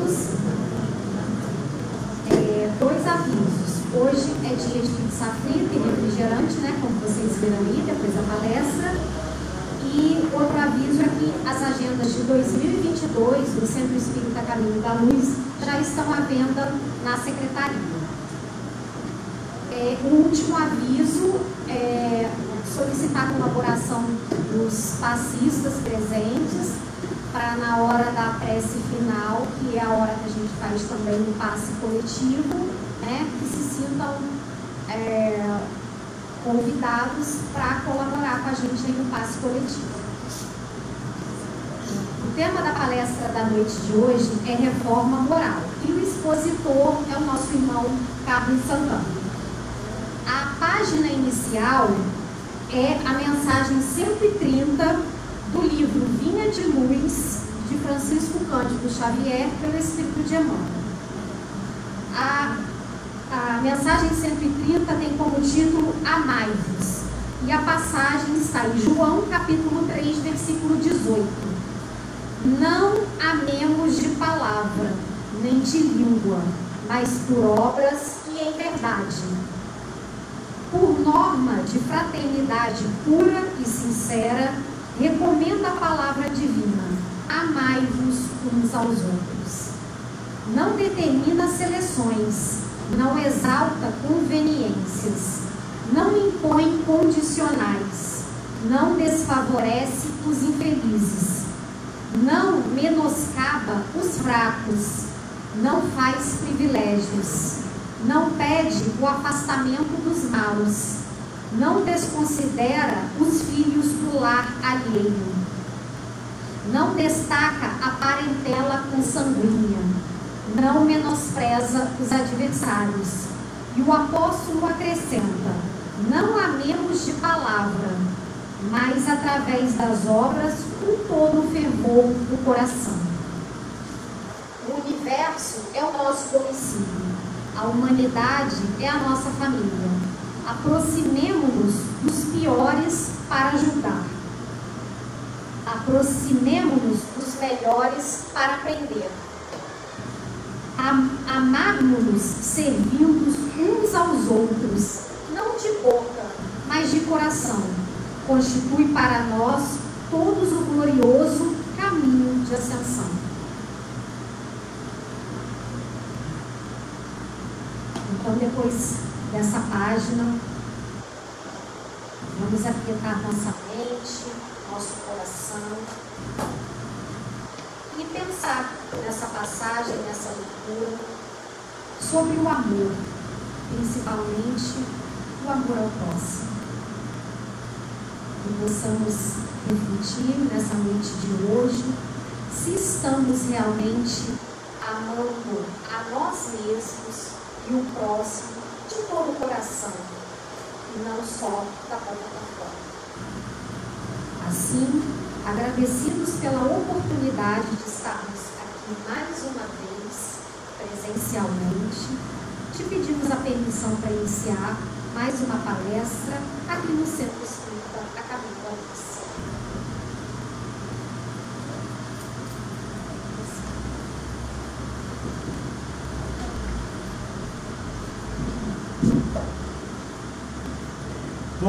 Todos. É, dois avisos. Hoje é dia de pizza frita e refrigerante, né? Como vocês viram aí, depois da palestra. E outro aviso é que as agendas de 2022 do Centro Espírita Caminho da Luz já estão à venda na secretaria. É, um último aviso é solicitar a colaboração dos passistas presentes para na hora da prece final, que é a hora que a gente faz também o passe coletivo, né, que se sintam é, convidados para colaborar com a gente aí no passe coletivo. O tema da palestra da noite de hoje é reforma moral e o expositor é o nosso irmão Carlos Santana. A página inicial é a mensagem 130 do livro Vinha de Luz, de Francisco Cândido Xavier, pelo Espírito de Emmanuel. A, a mensagem 130 tem como título Amai-vos, e a passagem está em João capítulo 3, versículo 18. Não amemos de palavra, nem de língua, mas por obras e em verdade por norma de fraternidade pura e sincera, recomenda a palavra divina: amai-vos uns aos outros. Não determina seleções, não exalta conveniências, não impõe condicionais, não desfavorece os infelizes, não menoscaba os fracos, não faz privilégios. Não pede o afastamento dos maus, não desconsidera os filhos do lar alheio, não destaca a parentela consanguínea, não menospreza os adversários. E o apóstolo acrescenta: não amemos de palavra, mas através das obras com todo o fervor do coração. O universo é o nosso domicílio. A humanidade é a nossa família. Aproximemo-nos dos piores para julgar. Aproximemo-nos dos melhores para aprender. Amarmos-nos servindo uns aos outros, não de boca, mas de coração. Constitui para nós todos o glorioso caminho de ascensão. Então, depois dessa página, vamos aquietar nossa mente, nosso coração e pensar nessa passagem, nessa leitura, sobre o amor, principalmente o amor ao próximo. E possamos refletir nessa noite de hoje se estamos realmente amando a nós mesmos e o próximo todo o coração, e não só da boca para fora. Assim, agradecidos pela oportunidade de estarmos aqui mais uma vez, presencialmente, te pedimos a permissão para iniciar mais uma palestra aqui no Centro Espírita a Caminho da Luz.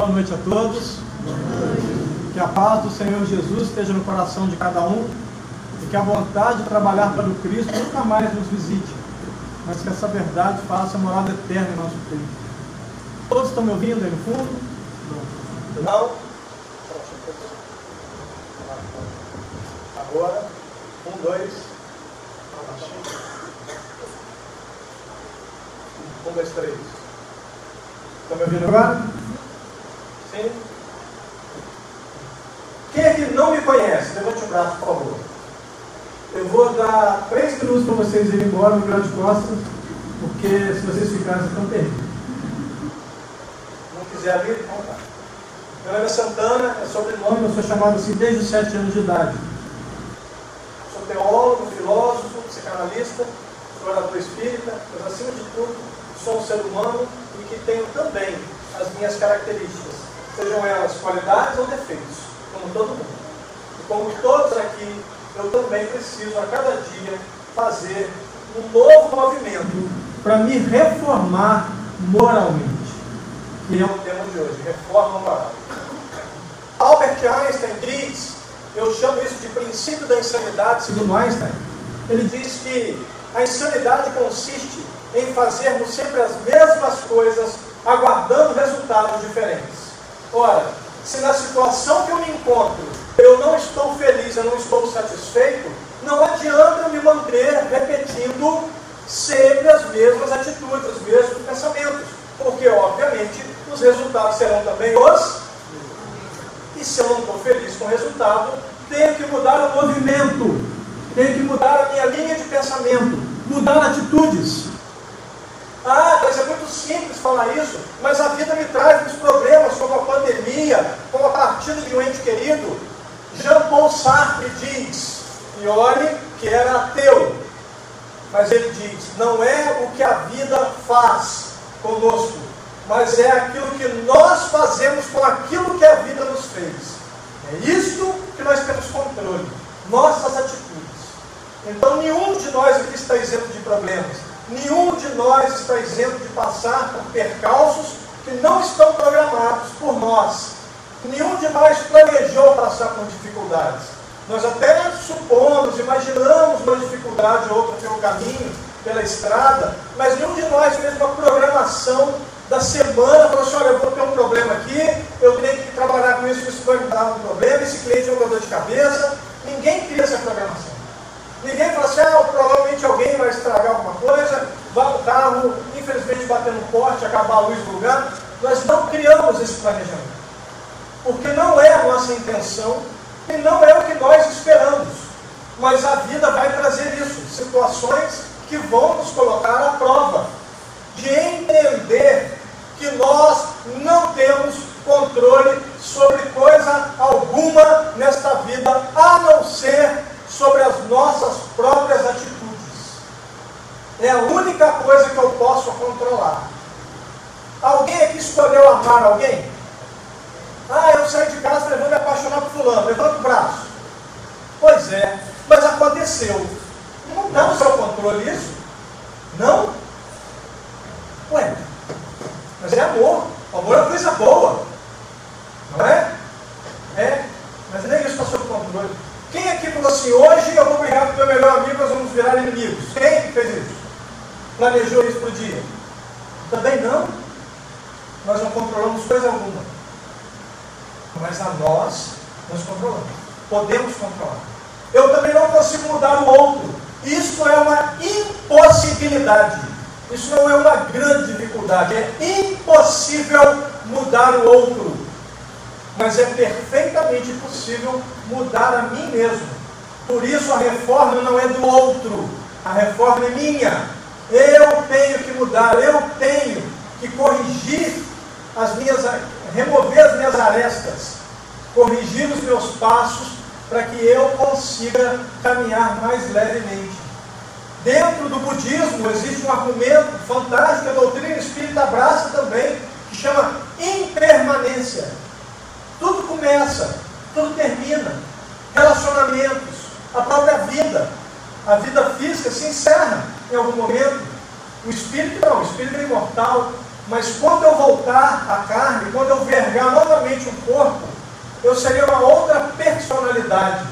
Boa noite a todos. Que a paz do Senhor Jesus esteja no coração de cada um e que a vontade de trabalhar para o Cristo nunca mais nos visite, mas que essa verdade faça morada eterna em nosso peito. Todos estão me ouvindo aí no fundo? Não? Agora, um, dois. Um, dois, três. Estão me ouvindo agora? Sim? Quem aqui não me conhece? Levante o braço, por favor. Eu vou dar três minutos para vocês irem embora no grande costas, porque se vocês ficarem, estão perdidos. Não quiser abrir, então tá. Meu nome é Santana, é sobrenome, eu sou chamado assim desde os sete anos de idade. Sou teólogo, filósofo, psicanalista, orador espírita, mas acima de tudo, sou um ser humano e que tenho também as minhas características sejam elas qualidades ou defeitos, como todo mundo. E como todos aqui eu também preciso a cada dia fazer um novo movimento para me reformar moralmente, que é o tema de hoje, reforma moral. Albert Einstein diz, eu chamo isso de princípio da insanidade, segundo Einstein. Ele diz que a insanidade consiste em fazermos sempre as mesmas coisas, aguardando resultados diferentes. Ora, se na situação que eu me encontro eu não estou feliz, eu não estou satisfeito, não adianta eu me manter repetindo sempre as mesmas atitudes, os mesmos pensamentos, porque obviamente os resultados serão também os. E se eu não estou feliz com o resultado, tenho que mudar o movimento, tenho que mudar a minha linha de pensamento, mudar atitudes. Ah, mas é muito simples falar isso, mas a vida me traz muitos problemas, como a pandemia, como a partida de um ente querido. Jean Paul Sartre diz, e olhe que era ateu, mas ele diz: não é o que a vida faz conosco, mas é aquilo que nós fazemos com aquilo que a vida nos fez. É isto que nós temos controle, nossas atitudes. Então, nenhum de nós aqui está isento de problemas, nenhum de nós está isento de passar por percalços que não estão programados por nós. Nenhum de nós planejou passar por dificuldades. Nós até supomos, imaginamos uma dificuldade ou outra pelo caminho, pela estrada, mas nenhum de nós fez uma programação da semana, falou assim, olha, eu vou ter um problema aqui, eu tenho que trabalhar com isso, isso vai me dar um problema, esse cliente é uma dor de cabeça. Ninguém cria essa programação. Ninguém fala assim, ah, provavelmente alguém vai estragar alguma coisa, vai o carro, infelizmente bater no poste, acabar a luz do lugar. Nós não criamos esse planejamento. Porque não é a nossa intenção e não é o que nós esperamos. Mas a vida vai trazer isso, situações que vão nos colocar à prova de entender que nós não temos controle sobre coisa alguma nesta vida, a não ser sobre as nossas próprias atitudes. É a única coisa que eu posso controlar. Alguém aqui escolheu amar alguém? Ah, eu saí de casa e vou me apaixonar por fulano. Levanta o braço. Pois é, mas aconteceu. Não está no seu controle isso? Não? Ué, mas é amor. O amor é coisa boa. Não é? É, mas nem isso está sob controle. Quem aqui falou assim, hoje eu vou brigar com o meu melhor amigo, nós vamos virar inimigos? Quem fez isso? Planejou isso para o dia? Também não. Nós não controlamos coisa alguma mas a nós, nós controlamos. Podemos controlar. Eu também não consigo mudar o outro. Isso é uma impossibilidade. Isso não é uma grande dificuldade. É impossível mudar o outro. Mas é perfeitamente possível mudar a mim mesmo. Por isso a reforma não é do outro. A reforma é minha. Eu tenho que mudar. Eu tenho que corrigir as minhas remover as minhas arestas, corrigir os meus passos, para que eu consiga caminhar mais levemente. Dentro do budismo existe um argumento fantástico, a doutrina espírita abraça também, que chama impermanência. Tudo começa, tudo termina. Relacionamentos, a própria vida. A vida física se encerra em algum momento. O espírito não, o espírito é imortal, mas quando eu voltar à carne, quando eu vergar novamente o corpo, eu serei uma outra personalidade.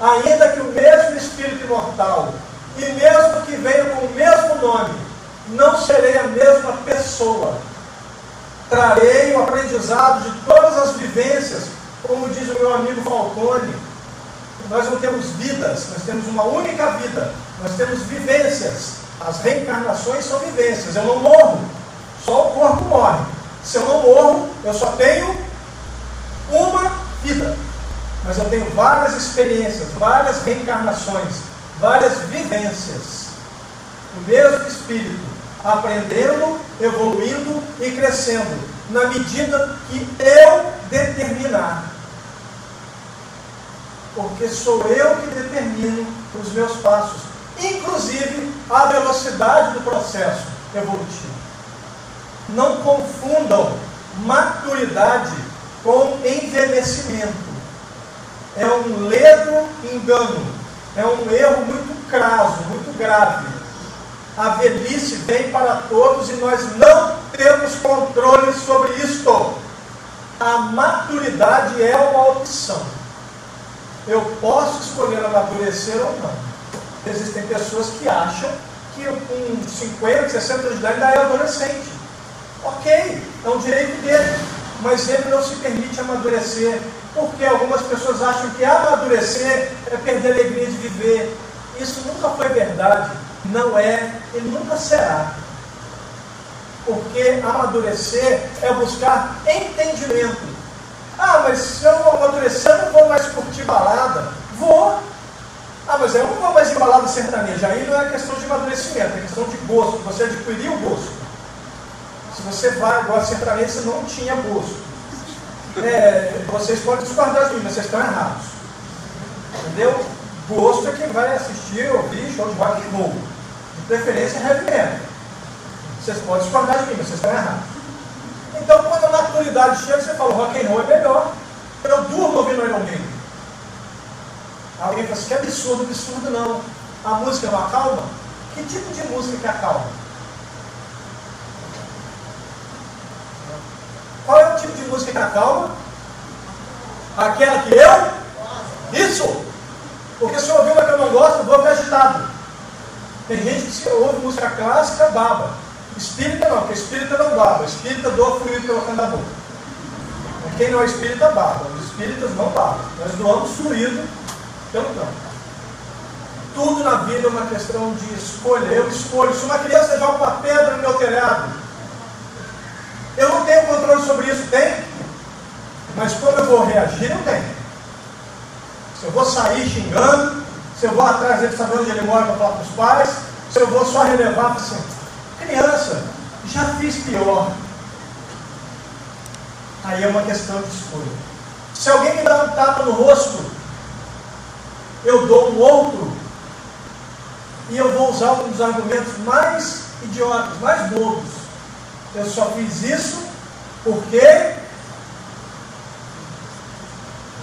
Ainda que o mesmo espírito imortal, e mesmo que venha com o mesmo nome, não serei a mesma pessoa. Trarei o aprendizado de todas as vivências, como diz o meu amigo Falcone. Nós não temos vidas, nós temos uma única vida, nós temos vivências. As reencarnações são vivências. Eu não morro, só o corpo morre. Se eu não morro, eu só tenho uma vida. Mas eu tenho várias experiências, várias reencarnações, várias vivências. O mesmo espírito, aprendendo, evoluindo e crescendo, na medida que eu determinar. Porque sou eu que determino os meus passos, inclusive a velocidade do processo evolutivo. Não confundam maturidade com envelhecimento. É um ledo engano. é um erro muito crasso, muito grave. A velhice vem para todos e nós não temos controle sobre isto. A maturidade é uma opção. Eu posso escolher amadurecer ou não. Existem pessoas que acham que com 50, 60 anos de idade ainda é adolescente. Ok, é um direito dele, mas ele não se permite amadurecer, porque algumas pessoas acham que amadurecer é perder a alegria de viver. Isso nunca foi verdade, não é e nunca será. Porque amadurecer é buscar entendimento. Ah, mas se eu amadurecer, eu não vou mais curtir balada. Vou. Ah, mas eu não vou mais em balada sertaneja. Aí não é questão de amadurecimento, é questão de gosto. Você adquiriu o gosto. Se você vai agora sertaneja, você não tinha gosto. É, vocês podem discordar de mim, mas vocês estão errados. Entendeu? Gosto é quem vai assistir, ouvir show de rock and roll. De preferência heavy metal. Vocês podem discordar de mim, mas vocês estão errados. Então, quando a maturidade chega, você fala, rock and roll é melhor. Eu durmo ouvindo Iron Maiden. Alguém fala assim, que absurdo, absurdo não. A música não acalma? Que tipo de música que acalma? Qual é o tipo de música que acalma? Aquela que eu? Isso! Porque se eu ouvir uma que eu não gosto, eu vou agitado. Tem gente que se ouve música clássica, baba. Espírita não, porque espírita não baba. Espírita doa fluido pelo canto da boca. Quem não é espírita, baba. Os espíritas não babam. Nós doamos fluido pelo canto. Tudo na vida é uma questão de escolha. Eu escolho. Se uma criança joga uma pedra no meu telhado, eu não tenho controle sobre isso, tem? Mas como eu vou reagir, eu tenho. Se eu vou sair xingando, se eu vou atrás dele sabendo onde ele mora para falar com os pais, se eu vou só relevar assim, criança, já fiz pior. Aí é uma questão de escolha. Se alguém me dá um tapa no rosto, eu dou um outro, e eu vou usar um dos argumentos mais idiotas, mais bobos. Eu só fiz isso porque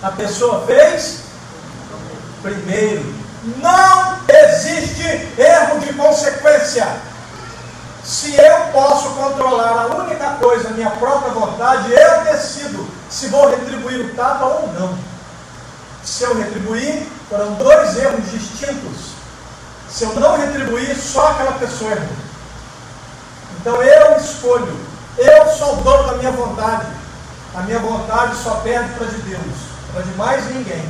a pessoa fez primeiro. Não existe erro de consequência. Se eu posso controlar a única coisa, minha própria vontade, eu decido se vou retribuir o tapa ou não. Se eu retribuir, foram dois erros distintos. Se eu não retribuir, só aquela pessoa errou. Então eu escolho. Eu sou o dono da minha vontade. A minha vontade só perde para de Deus, para de mais ninguém.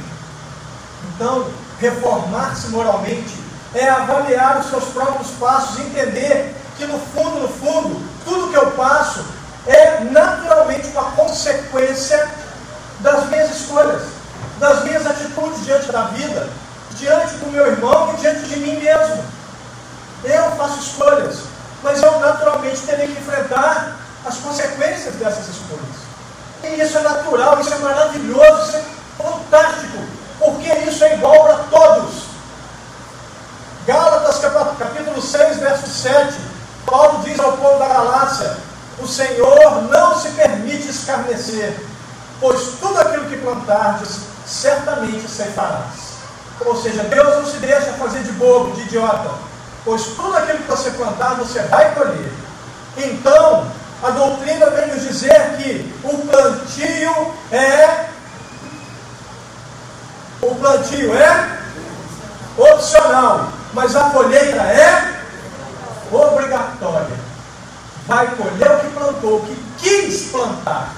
Então, reformar-se moralmente é avaliar os seus próprios passos, entender que no fundo, no fundo, tudo que eu passo é naturalmente uma consequência das minhas escolhas, das minhas atitudes diante da vida, diante do meu irmão e diante de mim mesmo. Eu faço escolhas, mas eu naturalmente terei que enfrentar as consequências dessas escolhas. E isso é natural, isso é maravilhoso, isso é fantástico, porque isso é igual para todos. Gálatas capítulo 6, verso 7, Paulo diz ao povo da Galácia: O Senhor não se permite escarnecer, pois tudo aquilo que plantardes, certamente ceifarás. Ou seja, Deus não se deixa fazer de bobo, de idiota, pois tudo aquilo que você plantar, você vai colher. Então, a doutrina vem nos dizer que o plantio é o plantio é opcional, mas a colheita é obrigatória. Vai colher o que plantou, o que quis plantar.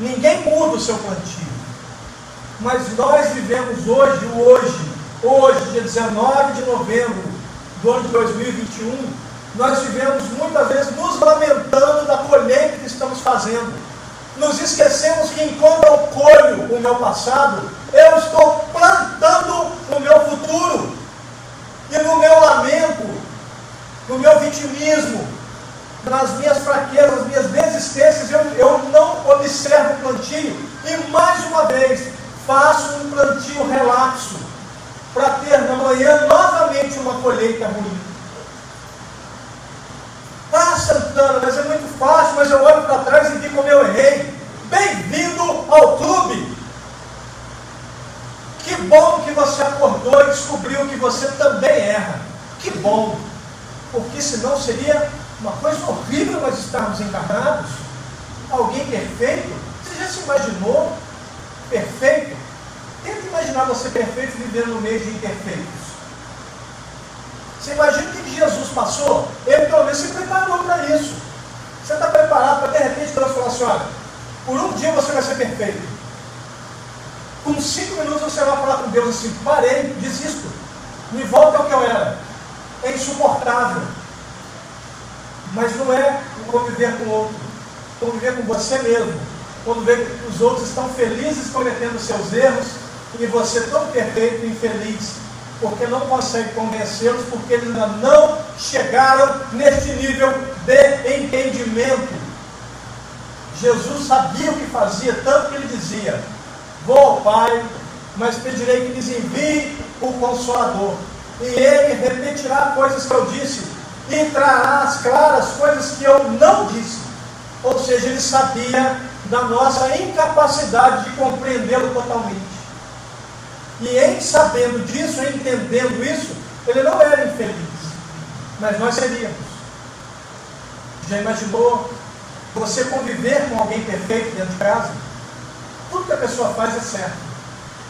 Ninguém muda o seu plantio. Mas nós vivemos hoje, hoje, hoje, dia 19 de novembro do ano de 2021, nós vivemos muitas vezes nos lamentando da colheita que estamos fazendo. Nos esquecemos que enquanto eu colho o meu passado, eu estou plantando o meu futuro. E no meu lamento, no meu vitimismo, nas minhas fraquezas, nas minhas desistências, eu, eu não observo o plantio. E mais uma vez, faço um plantio relapso para ter na manhã novamente uma colheita ruim. Tá ah, Santana, mas é muito fácil, mas eu olho para trás e digo como eu errei. Bem-vindo ao clube! Que bom que você acordou e descobriu que você também erra. Que bom! Porque senão seria uma coisa horrível nós estarmos encarnados. Alguém perfeito? Você já se imaginou perfeito? Tenta imaginar você perfeito vivendo no meio de imperfeitos. Você imagina o que Jesus passou? Ele pelo menos se preparou para isso. Você está preparado para de repente Deus falar assim, olha, por um dia você vai ser perfeito. Com cinco minutos você vai falar com Deus assim, parei, desisto. Me volta ao que eu era. É insuportável. Mas não é conviver com o outro. Conviver com você mesmo. Quando vê que os outros estão felizes cometendo seus erros e você tão perfeito e infeliz, porque não consegue convencê-los, porque eles ainda não chegaram neste nível de entendimento. Jesus sabia o que fazia, tanto que ele dizia: Vou ao Pai, mas pedirei que lhes envie o Consolador. E ele repetirá coisas que eu disse, e trará as claras coisas que eu não disse. Ou seja, ele sabia da nossa incapacidade de compreendê-lo totalmente. E em sabendo disso, entendendo isso, ele não era infeliz, mas nós seríamos. Já imaginou você conviver com alguém perfeito dentro de casa? Tudo que a pessoa faz é certo.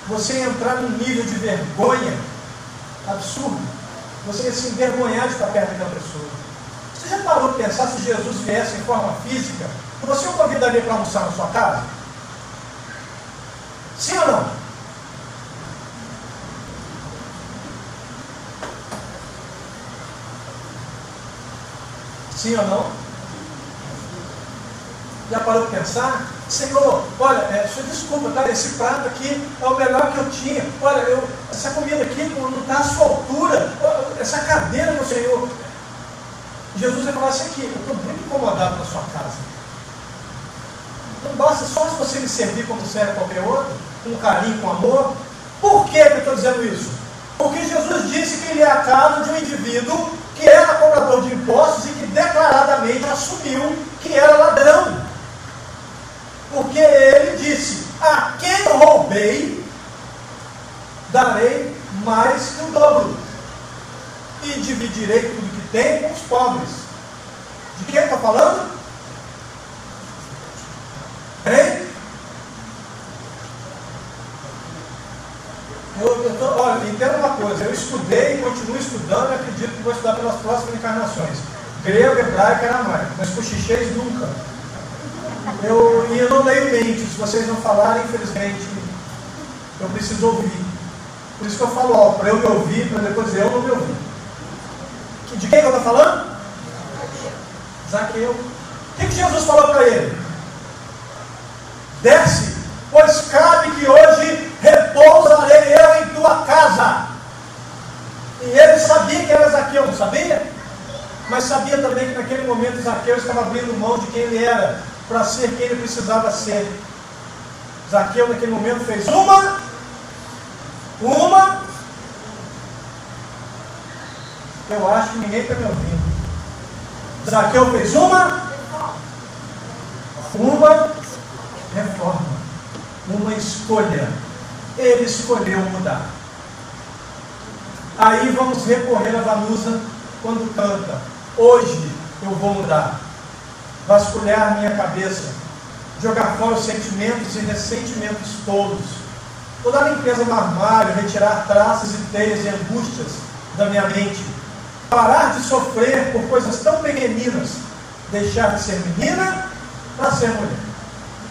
Você entrar num nível de vergonha absurdo, você se envergonhar de estar perto daquela pessoa. Você já parou de pensar se Jesus viesse em forma física? Você o convidaria para almoçar na sua casa? Sim ou não? Sim ou não? Já parou de pensar? Senhor, olha, é, senhor, desculpa, tá? esse prato aqui é o melhor que eu tinha. Olha, eu, essa comida aqui não está à sua altura. Essa cadeira, meu Senhor. Jesus vai falar assim aqui, eu estou muito incomodado na sua casa. Não basta só se você me servir como serve qualquer outro, com carinho, com amor. Por que, que eu estou dizendo isso? Porque Jesus disse que ele é a casa de um indivíduo que era cobrador de impostos e que declaradamente assumiu que era ladrão. Porque ele disse: A quem eu roubei, darei mais que o dobro. E dividirei tudo que tem com os pobres. De quem está falando? Hein? Eu, eu tô, olha, entenda uma coisa, eu estudei continuo estudando e acredito que vou estudar pelas próximas encarnações. Grego, hebraico, aramaico, mas cochichês nunca. Eu, e eu não leio mente, se vocês não falarem, infelizmente, eu preciso ouvir. Por isso que eu falo, ó, para eu me ouvir, para depois eu não me ouvi. De quem eu estou falando? Zaqueu. O que, que Jesus falou para ele? Desce, pois cabe que hoje repousarei eu em tua casa. Ele sabia que era Zaqueu, não sabia? Mas sabia também que naquele momento Zaqueu estava abrindo mão de quem ele era para ser quem ele precisava ser. Zaqueu naquele momento fez uma, uma. Eu acho que ninguém está me ouvindo. Zaqueu fez uma, uma reforma, uma escolha. Ele escolheu mudar. Aí vamos recorrer a Vanusa quando canta. Hoje eu vou mudar vasculhar minha cabeça, jogar fora os sentimentos e ressentimentos todos, toda a limpeza do armário, retirar traças e teias e angústias da minha mente, parar de sofrer por coisas tão pequeninas, deixar de ser menina para ser mulher.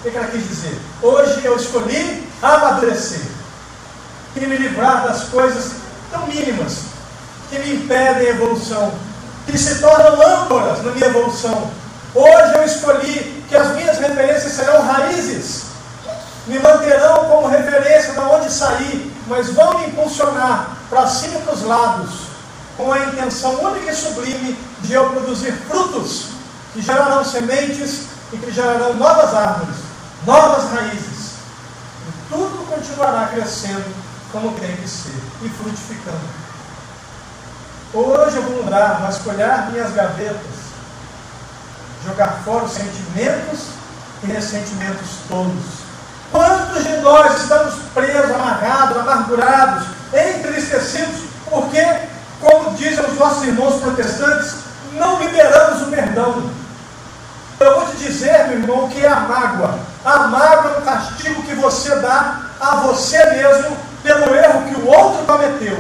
O que ela quis dizer? Hoje eu escolhi amadurecer e me livrar das coisas tão mínimas que me impedem a evolução, que se tornam âncoras na minha evolução Hoje eu escolhi que as minhas referências serão raízes, me manterão como referência de onde sair, mas vão me impulsionar para cima e para os lados, com a intenção única e sublime de eu produzir frutos que gerarão sementes e que gerarão novas árvores, novas raízes. E tudo continuará crescendo como tem que ser e frutificando. Hoje eu vou mudar, vasculhar minhas gavetas jogar fora os sentimentos e ressentimentos todos. Quantos de nós estamos presos, amarrados, amargurados, entristecidos, porque, como dizem os nossos irmãos protestantes, não liberamos o perdão. Eu vou te dizer, meu irmão, que é a mágoa. A mágoa é um castigo que você dá a você mesmo pelo erro que o outro cometeu.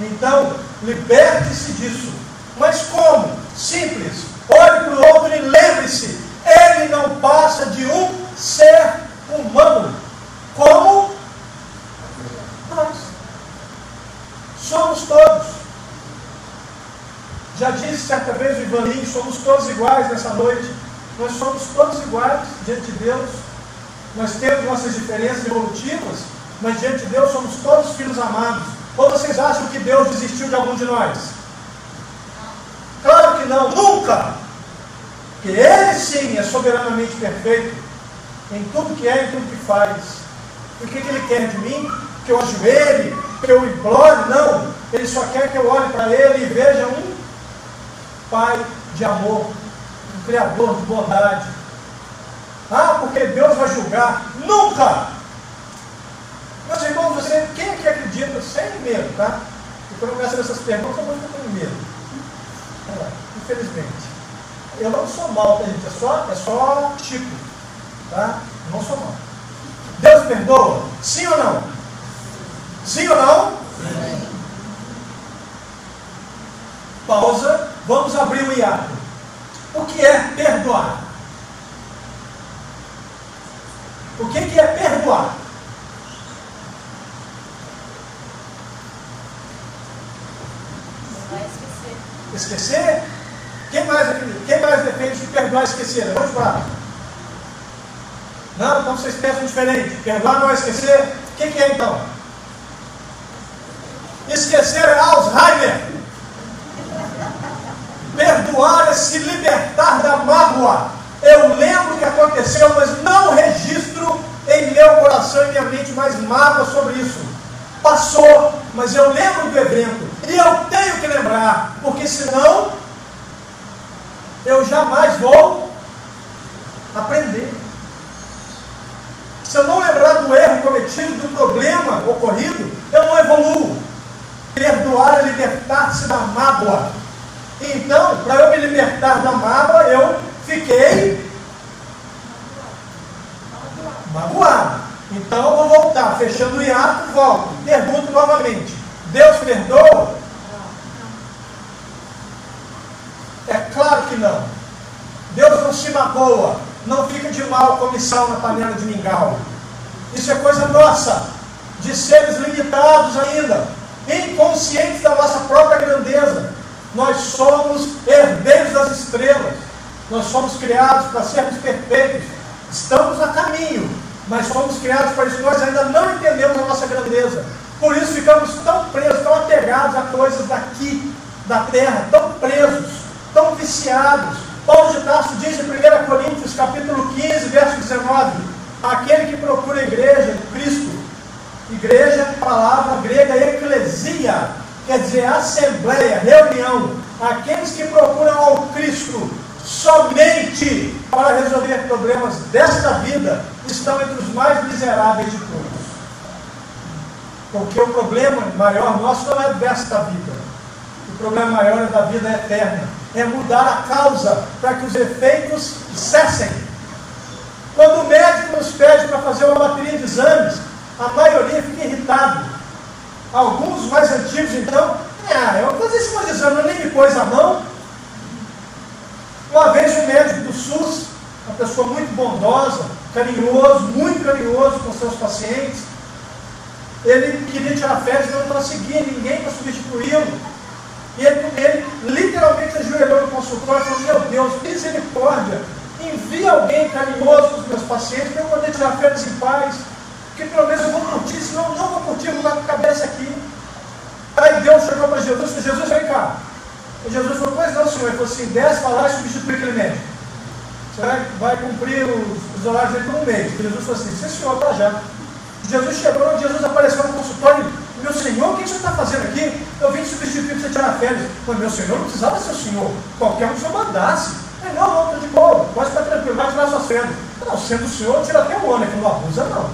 Então, liberte-se disso. Mas como? Simples. Olhe para o outro e lembre-se: ele não passa de um ser humano. Como nós. Somos todos. Já disse certa vez o Ivaninho, somos todos iguais nessa noite. Nós somos todos iguais diante de Deus. Nós temos nossas diferenças evolutivas, mas diante de Deus somos todos filhos amados. Ou vocês acham que Deus desistiu de algum de nós? Claro que não, nunca! Que Ele sim é soberanamente perfeito em tudo que é e tudo que faz. E o que, que Ele quer de mim? Que eu ajoelhe, que eu implore? Não. Ele só quer que eu olhe para Ele e veja um Pai de amor, um Criador de bondade. Ah, porque Deus vai julgar. Nunca! Meus irmãos, você, quem é que acredita sem medo, tá? E quando eu começo essas perguntas, eu ficar com medo. Infelizmente. Eu não sou mal, tá, gente? É só, é só tipo. Tá? Eu não sou mal. Deus perdoa? Sim ou não? Sim ou não? Sim. Pausa. Vamos abrir o hiato. O que é perdoar? O que, que é perdoar? Esquecer? Quem mais, quem mais defende que perdoar e esquecer? Vamos lá. Não, então vocês pensam diferente. Perdoar não é esquecer. O que, que é então? Esquecer é Alzheimer. Perdoar é se libertar da mágoa. Eu lembro o que aconteceu, mas não registro em meu coração e minha mente mais mágoa sobre isso. Passou, mas eu lembro do evento. E eu tenho que lembrar, porque senão eu jamais vou aprender. Se eu não lembrar do erro cometido, do problema ocorrido, eu não evoluo. Perdoar é libertar-se da mágoa. Então, para eu me libertar da mágoa, eu fiquei magoado. Então eu vou voltar, fechando o hiato, volto. Pergunto novamente: Deus perdoa? É claro que não. Deus não se magoa, não fica de mal comissão na panela de mingau. Isso é coisa nossa, de seres limitados ainda, inconscientes da nossa própria grandeza. Nós somos herdeiros das estrelas. Nós somos criados para sermos perfeitos. Estamos a caminho, mas fomos criados para isso. Nós ainda não entendemos a nossa grandeza. Por isso ficamos tão presos, tão apegados a coisas daqui, da terra, tão presos, tão viciados. Paulo de Tarso diz em 1 Coríntios, capítulo 15, verso 19: aquele que procura a igreja, Cristo, igreja, palavra grega eclesia, quer dizer assembleia, reunião, aqueles que procuram ao Cristo somente para resolver problemas desta vida estão entre os mais miseráveis de todos. Porque o problema maior nosso não é desta vida. O problema maior é da vida eterna. É mudar a causa para que os efeitos cessem. Quando o médico nos pede para fazer uma bateria de exames, a maioria fica irritado. Alguns mais antigos, então, ah, eu vou fazer esse exame, eu nem me pôs a mão, uma vez um médico do SUS, uma pessoa muito bondosa, carinhoso, muito carinhoso com seus pacientes, ele queria tirar férias não conseguia ninguém para substituí-lo. E ele, ele literalmente ajoelhou no consultório e falou: Meu Deus, misericórdia, envia alguém carinhoso para os meus pacientes para eu poder tirar férias em paz, que pelo menos eu vou curtir, senão eu não vou curtir, eu vou dar com a cabeça aqui. Aí Deus chegou para Jesus e Jesus, vem cá. E Jesus falou, pois não, senhor. Ele falou assim, desce para lá e substitui aquele médico. Você vai, vai cumprir os, os horários dele um mês. E Jesus falou assim, sim senhor, para já. Jesus chegou, Jesus apareceu no consultório, meu senhor, o que você está fazendo aqui? Eu vim substituir para você tirar férias. Falei, meu senhor, não precisava ser o senhor. Qualquer um que o senhor mandasse. Ele, não, não, estou de boa, pode ficar tranquilo, vai tirar suas férias. Não, sendo o senhor, tira até um ano. Ele falou, abusa não.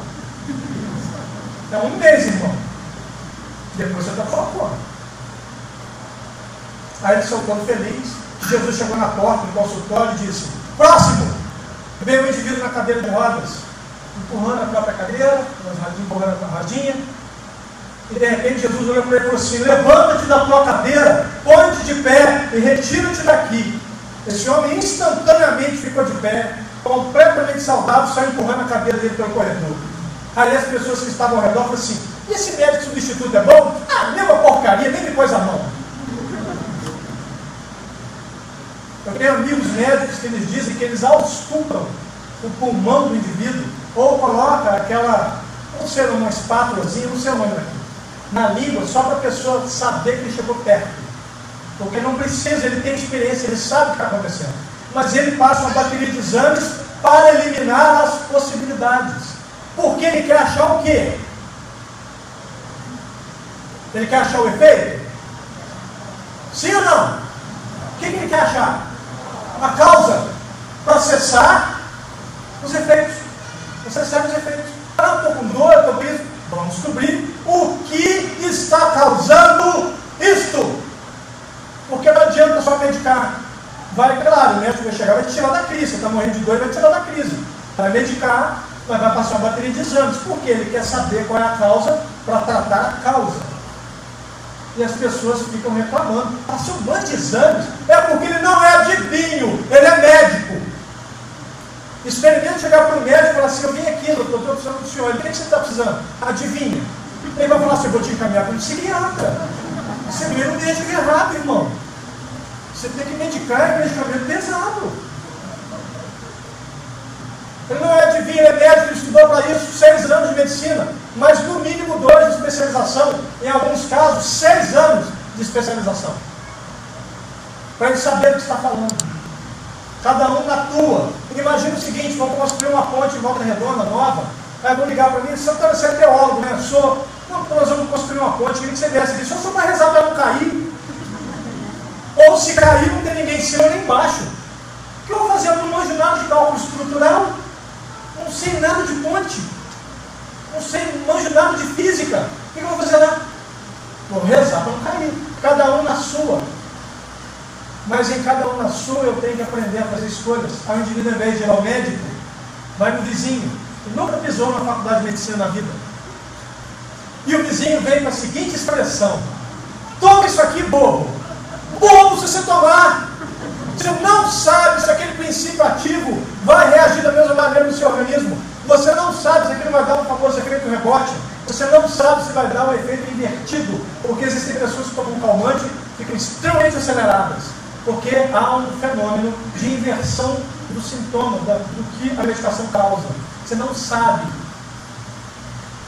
É um mês, irmão. Depois você está fora. Aí ele soltou feliz, Jesus chegou na porta do consultório e disse: Próximo! Veio um indivíduo na cadeira de rodas, empurrando a própria cadeira, empurrando a rodinha. E de repente Jesus olhou para ele e falou assim: Levanta-te da tua cadeira, põe-te de pé e retira-te daqui. Esse homem instantaneamente ficou de pé, completamente saudável, só empurrando a cadeira dele pelo corredor. Aí as pessoas que estavam ao redor falaram assim: E esse médico substituto é bom? Ah, mesma porcaria, nem depois a mão. Eu tenho amigos médicos que eles dizem que eles auscultam o pulmão do indivíduo, ou coloca aquela, não sei, uma espátulazinha, não sei o nome na língua, só para a pessoa saber que ele chegou perto. Porque não precisa, ele tem experiência, ele sabe o que está acontecendo. Mas ele passa uma bateria de exames para eliminar as possibilidades. Porque ele quer achar o quê? Ele quer achar o efeito? Sim ou não? O que ele quer achar? A causa para cessar os efeitos. Para cessar os efeitos. Ah, estou com dor, estou com isso. Vamos descobrir o que está causando isto. Porque não adianta só medicar. Vai, claro, o médico vai chegar, vai te tirar da crise. Você está morrendo de dor, vai te tirar da crise. Vai medicar, mas vai passar uma bateria de exames. Porque ele quer saber qual é a causa para tratar a causa e as pessoas ficam reclamando. Passou um monte de exames. É porque ele não é adivinho, ele é médico. Experimente chegar para o médico e falar assim: Eu vim aqui, doutor, estou precisando do senhor. o que, é que você está precisando? Adivinha. Ele vai falar assim: Eu vou te encaminhar para um psiquiatra. Você não deixa errado, irmão. Você tem que medicar, é medicamento pesado. Ele não é adivinho, ele é médico, ele estudou para isso seis anos de medicina, mas no mínimo dois de especialização, em alguns casos, seis anos de especialização. Para ele saber o que está falando. Cada um na tua. Imagina o seguinte, vamos construir uma ponte em volta redonda, nova. Aí vão ligar para mim, você, é teólogo, né? Eu sou. Não, nós vamos construir uma ponte, queria que você desse aqui. Só para rezar para não cair. Ou se cair, não tem ninguém em cima nem embaixo. O que eu vou fazer? Eu não manjo nada de cálculo estrutural não sei nada de ponte, não sei, não manjo nada de física. O que eu vou fazer lá? Vou rezar para não cair. Cada um na sua. Mas em cada um na sua eu tenho que aprender a fazer escolhas. Ao indivíduo, ao invés de ir ao médico, vai no vizinho, que nunca pisou na faculdade de medicina na vida. E o vizinho vem com a seguinte expressão: Toma isso aqui, bobo. Bobo se você tomar. Você não sabe se aquele princípio ativo vai reagir da mesma maneira no seu organismo. Você não sabe se aquilo vai dar um famoso efeito rebote. Você não sabe se vai dar um efeito invertido. Porque existem pessoas que tomam calmante ficam extremamente aceleradas. Porque há um fenômeno de inversão do sintoma, do que a medicação causa. Você não sabe.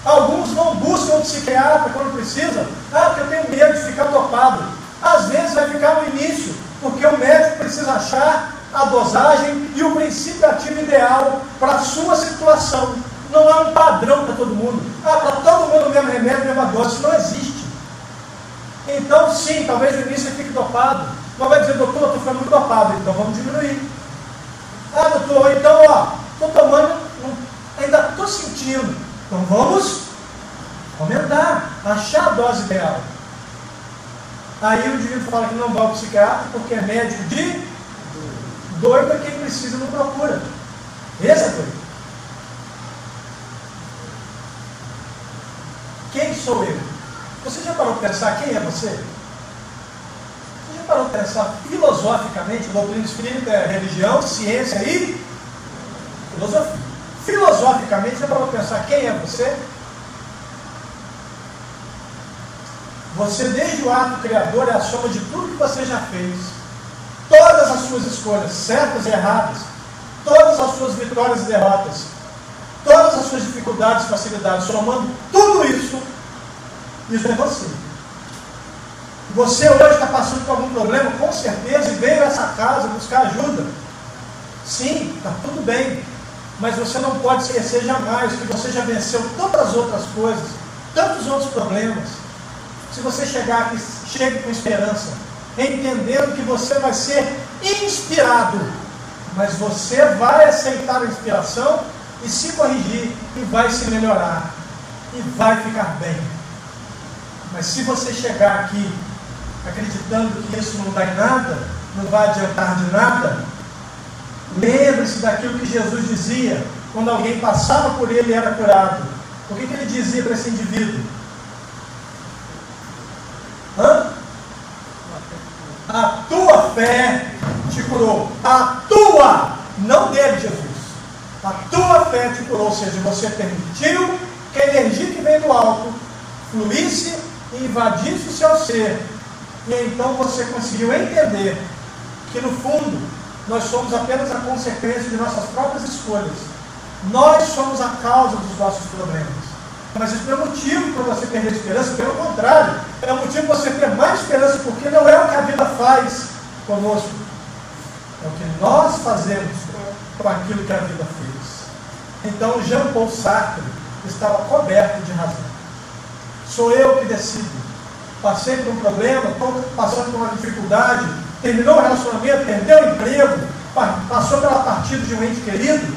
Alguns não buscam um psiquiatra quando precisa. Ah, porque eu tenho medo de ficar topado. Às vezes vai ficar no início, porque o médico precisa achar a dosagem e o princípio ativo ideal para a sua situação. Não há um padrão para todo mundo. Ah, para todo mundo o mesmo remédio, a mesma dose. Isso não existe. Então, sim, talvez no início ele fique dopado. Mas vai dizer, doutor, estou ficando muito dopado, então vamos diminuir. Ah, doutor, então, ó, estou tomando, ainda estou sentindo. Então vamos aumentar, achar a dose ideal. Aí o indivíduo fala que não vai ao psiquiatra porque é médico de doido é quem precisa não procura. Esse é doido. Quem sou eu? Você já parou para pensar quem é você? Você já parou para pensar filosoficamente? Doutrina espírita é religião, ciência e filosofia. Filosoficamente, você parou para pensar quem é você? Você, desde o ato criador, é a soma de tudo que você já fez. Todas as suas escolhas, certas e erradas. Todas as suas vitórias e derrotas. Todas as suas dificuldades e facilidades. Somando tudo isso, isso é você. Você hoje está passando por algum problema, com certeza, e veio a essa casa buscar ajuda. Sim, está tudo bem. Mas você não pode esquecer jamais que você já venceu tantas outras coisas, tantos outros problemas se você chegar aqui, chegue com esperança, entendendo que você vai ser inspirado, mas você vai aceitar a inspiração e se corrigir e vai se melhorar e vai ficar bem. Mas se você chegar aqui acreditando que isso não dá em nada, não vai adiantar de nada, lembre-se daquilo que Jesus dizia quando alguém passava por ele e era curado. O que, que ele dizia para esse indivíduo? Hã? A tua fé te curou. A tua, não dele, Jesus. A tua fé te curou, ou seja, você permitiu que a energia que vem do alto fluísse e invadisse o seu ser. E então você conseguiu entender que no fundo nós somos apenas a consequência de nossas próprias escolhas. Nós somos a causa dos nossos problemas. Mas isso não é motivo para você perder esperança, pelo contrário, é motivo para você ter mais esperança, porque não é o que a vida faz conosco, é o que nós fazemos com aquilo que a vida fez. Então, Jean Paul Sartre estava coberto de razão. Sou eu que decido. Passei por um problema, estou passando por uma dificuldade, terminou o relacionamento, perdeu o emprego, passou pela partida de um ente querido.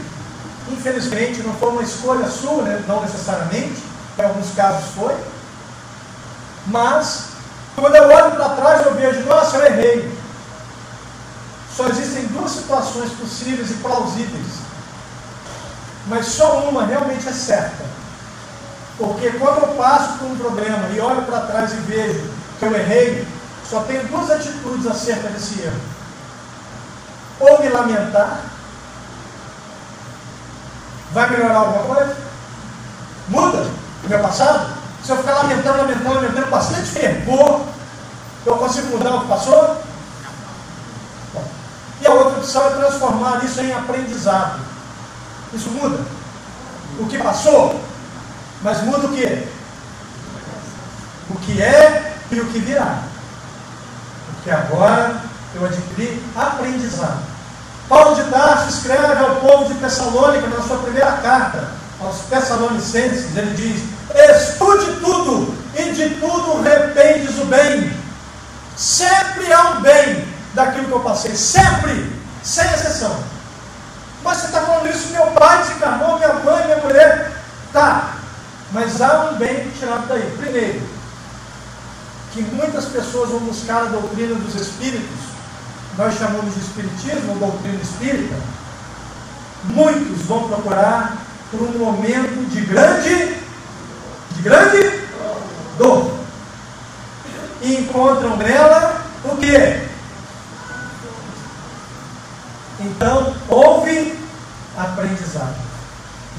Infelizmente, não foi uma escolha sua, né? não necessariamente, em alguns casos foi. Mas, quando eu olho para trás, eu vejo, nossa, eu errei. Só existem duas situações possíveis e plausíveis. Mas só uma realmente é certa. Porque quando eu passo por um problema e olho para trás e vejo que eu errei, só tenho duas atitudes acerca desse erro. Ou me lamentar, vai melhorar alguma coisa? Muda o meu passado? Se eu ficar lamentando, lamentando, lamentando, bastante fervor, eu consigo mudar o que passou? Bom. A outra opção é transformar isso em aprendizado. Isso muda. O que passou mas muda o que? O que é e o que virá. Porque agora eu adquiri aprendizado. Paulo de Tarso escreve ao povo de Tessalônica na sua primeira carta, aos Tessalonicenses, ele diz: Estude tudo e de tudo rependes o bem. Sempre há um bem daquilo que eu passei, sempre, sem exceção. Mas você está falando isso, meu pai desencarnou, minha mãe, minha mulher. Tá, mas há um bem tirado daí. Primeiro, que muitas pessoas vão buscar a doutrina dos espíritos, nós chamamos de espiritismo, doutrina espírita. Muitos vão procurar por um momento de grande, de grande dor. E encontram nela o que? Então, houve aprendizado.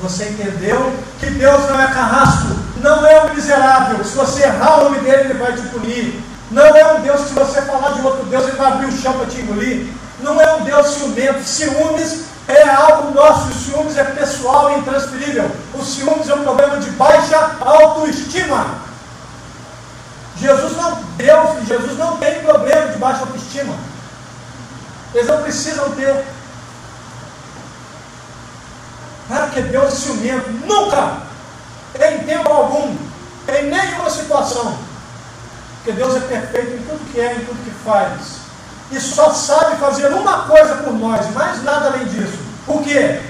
Você entendeu que Deus não é carrasco, não é um miserável. Se você errar o nome dele, ele vai te punir. Não é um Deus que se você falar de outro Deus, ele vai abrir o chão para te engolir. Não é um Deus ciumento. Ciúmes é algo nosso, o ciúmes é pessoal e intransferível. O ciúmes é um problema de baixa autoestima. Jesus não, Deus Jesus não tem problema de baixa autoestima. Eles não precisam ter. Ah, que Deus é ciumento. Nunca! Em tempo algum. Em nenhuma situação. Porque Deus é perfeito em tudo que é, em tudo que faz. E só sabe fazer uma coisa por nós, mais nada além disso. O quê?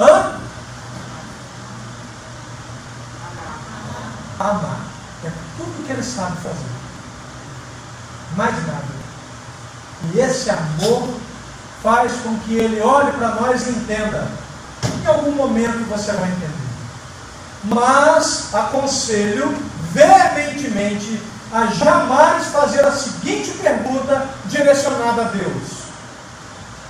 Hã? Amar. É tudo que ele sabe fazer. Mais nada. E esse amor faz com que ele olhe para nós e entenda em algum momento você vai entender. Mas aconselho veementemente a jamais fazer a seguinte pergunta direcionada a Deus.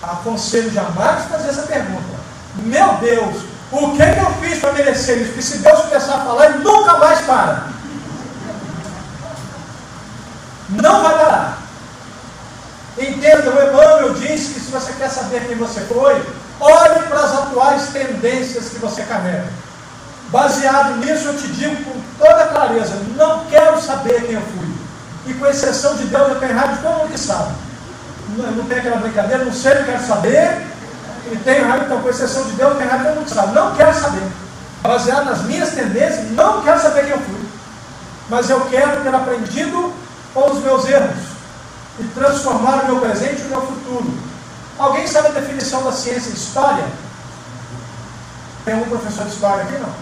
Aconselho jamais fazer essa pergunta. Meu Deus, o que, que eu fiz para merecer isso? Porque se Deus começar a falar, ele nunca mais para. Não vai parar. Entenda, o Emmanuel disse que se você quer saber quem você foi, Olhe para as atuais tendências que você carrega. Baseado nisso, eu te digo com toda clareza: não quero saber quem eu fui. E com exceção de Deus, eu tenho raiva de todo mundo que sabe. Não, não tem aquela brincadeira, não sei, não quero saber. E tenho raiva, então, com exceção de Deus, eu tenho raiva de todo mundo que sabe. Não quero saber. Baseado nas minhas tendências, não quero saber quem eu fui. Mas eu quero ter aprendido com os meus erros e transformar o meu presente e o meu futuro Alguém sabe a definição da ciência de história? Tem algum professor de história aqui? Não?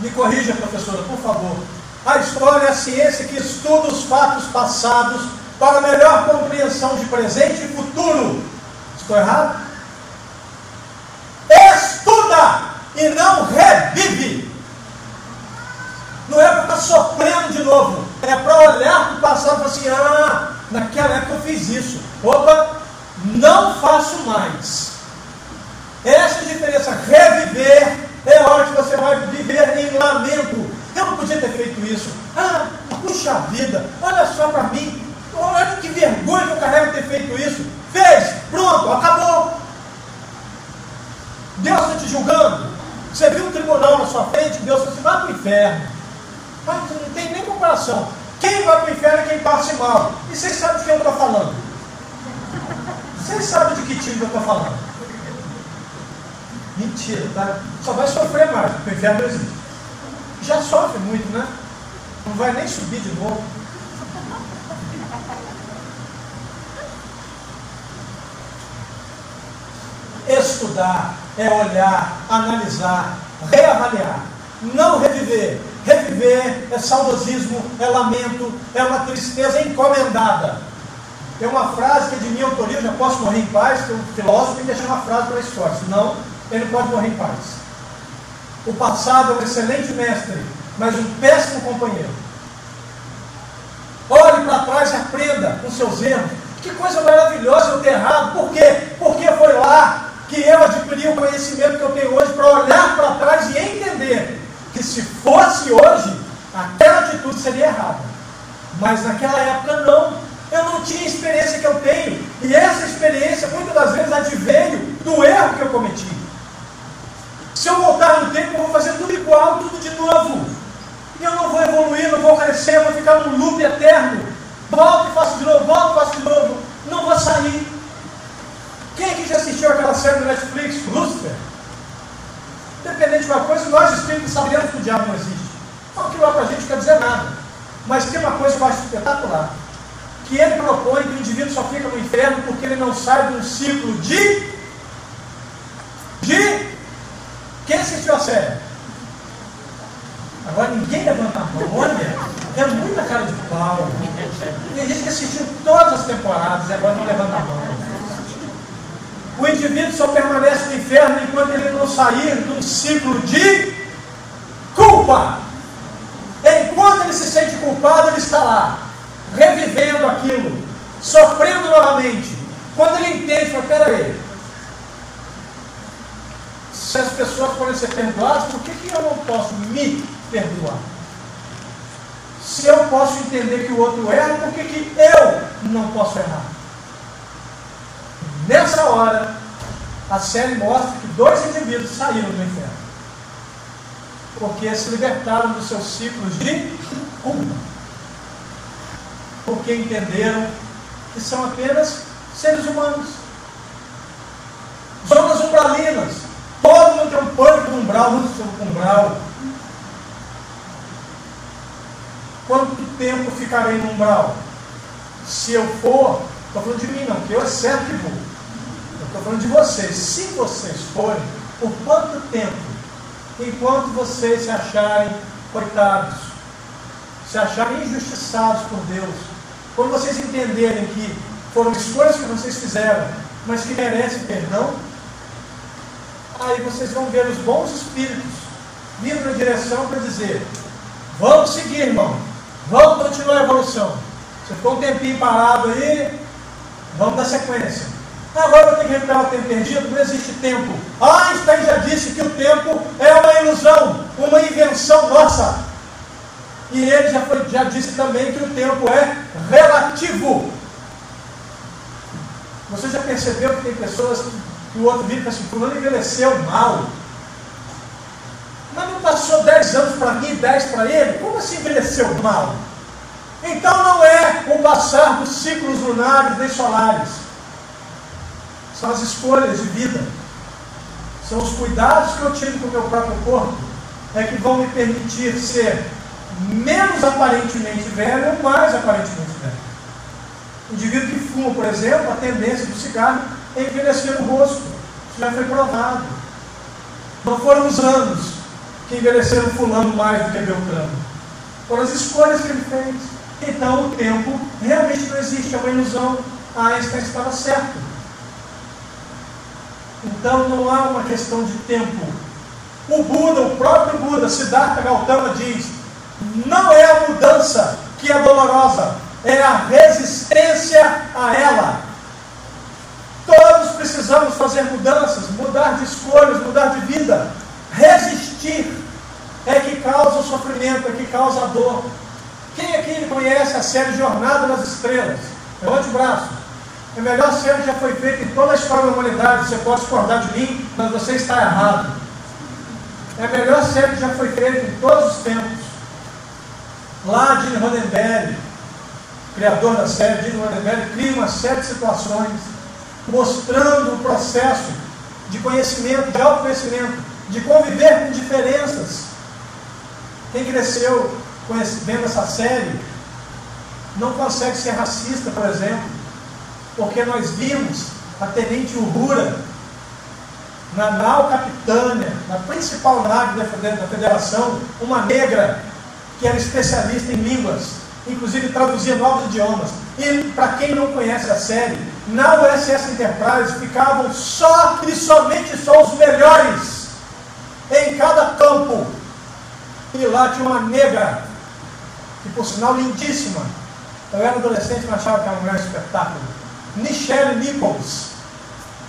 Me corrija, professora, por favor. A história é a ciência que estuda os fatos passados para melhor compreensão de presente e futuro. Estou errado? Estuda e não revive. Não é para estar sofrendo de novo. É para olhar para o passado e falar assim: ah, naquela época eu fiz isso. Opa, não faço mais. Essa é a diferença. Reviver é hora que você vai viver em lamento. Eu não podia ter feito isso. Ah, puxa vida, olha só para mim. Olha que vergonha que eu carrego ter feito isso. Fez, pronto, acabou. Deus está te julgando. Você viu um tribunal na sua frente, Deus falou assim, vai para o inferno. Não tem nem comparação. Quem vai para o inferno é quem passe mal. E vocês sabem de quem eu estou falando? Vocês sabem de que time eu estou falando? Mentira, tá? Só vai sofrer mais, porque o inferno existe. Já sofre muito, né? Não vai nem subir de novo. Estudar é olhar, analisar, reavaliar, não reviver. Reviver é saudosismo, é lamento, é uma tristeza encomendada. Tem uma frase que é de minha autoria, já posso morrer em paz, que o filósofo tem que deixar uma frase para a história, senão ele não pode morrer em paz. O passado é um excelente mestre, mas um péssimo companheiro. Olhe para trás e aprenda com seus erros. Que coisa maravilhosa eu ter errado. Por quê? Porque foi lá que eu adquiri o conhecimento que eu tenho hoje para olhar para trás e entender que se fosse hoje, aquela atitude seria errada. Mas naquela época não. Eu não tinha a experiência que eu tenho. E essa experiência muitas das vezes adveio do erro que eu cometi. Se eu voltar no tempo, eu vou fazer tudo igual, tudo de novo. E eu não vou evoluir, não vou crescer, eu vou ficar num loop eterno. Volto e faço de novo, volto e faço de novo. Não vou sair. Quem aqui já assistiu aquela série do Netflix, Lucifer? Independente de uma espíritos sabemos que o diabo não existe. Então aquilo lá para a gente não quer dizer nada. Mas tem uma coisa que eu acho espetacular. Que ele propõe que o indivíduo só fica no inferno porque ele não sai de um ciclo de. De. Quem assistiu a série? Agora ninguém levanta a mão, olha, é muita cara de pau. Tem gente que assistiu todas as temporadas e agora não levanta a mão. O indivíduo só permanece no inferno enquanto ele não sair de um ciclo de Enquanto ele se sente culpado, ele está lá, revivendo aquilo, sofrendo novamente. Quando ele entende, fala, peraí, se as pessoas podem ser perdoadas, por que, que eu não posso me perdoar? Se eu posso entender que o outro erra, por que, que eu não posso errar? Nessa hora, a série mostra que dois indivíduos saíram do inferno. Porque se libertaram dos seus ciclos de culpa. Porque entenderam que são apenas seres humanos. Zonas umbralinas. Todo mundo tem um pânico umbral, muito sobre umbral. Quanto tempo ficarei no umbral? Se eu for, estou falando de mim não, que eu é certo que vou. Estou falando de vocês. Se vocês forem, por quanto tempo? Enquanto vocês se acharem coitados, se acharem injustiçados por Deus, quando vocês entenderem que foram escolhas que vocês fizeram, mas que merecem perdão, aí vocês vão ver os bons espíritos vindo na direção para dizer: vamos seguir, irmão, vamos continuar a evolução. Você ficou um tempinho parado aí, vamos dar sequência. Agora eu tenho que recuperar o tempo perdido, não existe tempo. Einstein já disse que o tempo é uma ilusão, uma invenção nossa. E ele já, foi, já disse também que o tempo é relativo. Você já percebeu que tem pessoas que, o outro vira e assim, fulano envelheceu mal. Mas não passou 10 anos para mim e 10 para ele? Como assim envelheceu mal? Então não é o passar dos ciclos lunares nem solares são as escolhas de vida, são os cuidados que eu tive com o meu próprio corpo, é que vão me permitir ser menos aparentemente velho ou mais aparentemente velho. O indivíduo que fuma, por exemplo, a tendência do cigarro é envelhecer o rosto. Isso já foi provado. Não foram os anos que envelheceram fulano mais do que Beltrano. foram as escolhas que ele fez. Então o tempo realmente não existe, é uma ilusão. Einstein estava certo. Então não há uma questão de tempo. O Buda, o próprio Buda, Siddhartha Gautama diz: não é a mudança que é dolorosa, é a resistência a ela. Todos precisamos fazer mudanças, mudar de escolhas, mudar de vida. Resistir é que causa o sofrimento, é que causa a dor. Quem aqui conhece a série Jornada nas Estrelas? Levante o braço. É melhor que já foi feita em toda a história da humanidade. Você pode discordar de mim, mas você está errado. É a melhor série que já foi feita em todos os tempos. Lá, Gene Roddenberry, criador da série, Gene Roddenberry, cria uma série de situações mostrando o processo de conhecimento, de autoconhecimento, de conviver com diferenças. Quem cresceu vendo essa série não consegue ser racista, por exemplo, porque nós vimos a Tenente Uhura na nau capitânia, na principal nave da federação, uma negra que era especialista em línguas, inclusive traduzia novos idiomas. E para quem não conhece a série, na USS Enterprise ficavam só e somente só os melhores em cada campo. E lá tinha uma negra, que por sinal lindíssima. Eu era adolescente e achava que era um grande espetáculo. Michelle Nichols,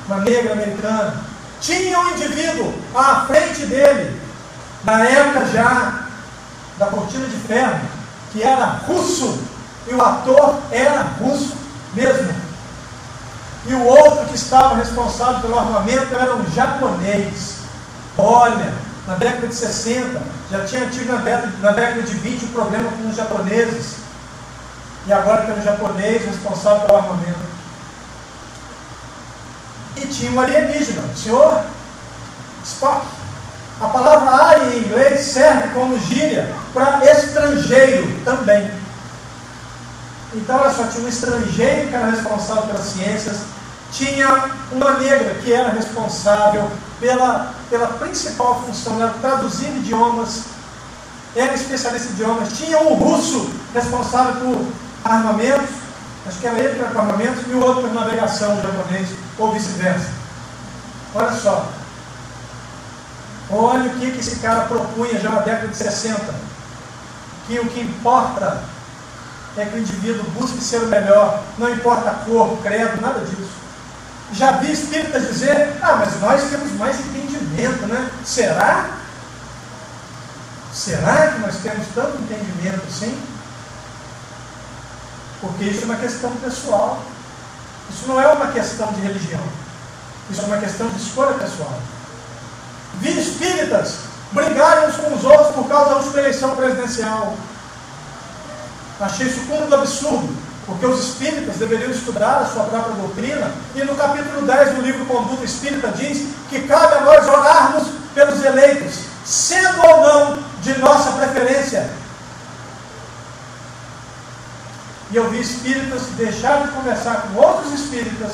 uma negra americana. Tinha um indivíduo à frente dele, na época já da cortina de ferro, que era russo, e o ator era russo mesmo. E o outro que estava responsável pelo armamento era um japonês. Olha, na década de 60, já tinha tido na década, na década de 20 um problema com os japoneses. E agora tem um japonês responsável pelo armamento. E tinha um alienígena, o senhor Spock. A palavra alien em inglês serve como gíria para estrangeiro também. Então, olha só, tinha um estrangeiro que era responsável pelas ciências, tinha uma negra que era responsável pela, pela principal função, era traduzir idiomas, era especialista em idiomas, tinha um russo responsável por armamentos, acho que era ele que era armamentos, e o outro por navegação japonês, ou vice-versa. Olha só, Olha o que, que esse cara propunha já na década de 60. Que o que importa é que o indivíduo busque ser o melhor, não importa cor, credo, nada disso. Já vi espíritas dizer, ah, mas nós temos mais entendimento, né? Será? Será que nós temos tanto entendimento assim? Porque isso é uma questão pessoal. Isso não é uma questão de religião. Isso é uma questão de escolha pessoal vi espíritas brigarem uns com os outros por causa da última eleição presidencial. Achei isso cúmulo absurdo, porque os espíritas deveriam estudar a sua própria doutrina, e no capítulo 10 do livro Conduta Espírita diz que cabe a nós orarmos pelos eleitos, sendo ou não de nossa preferência. E eu vi espíritas deixar de conversar com outros espíritas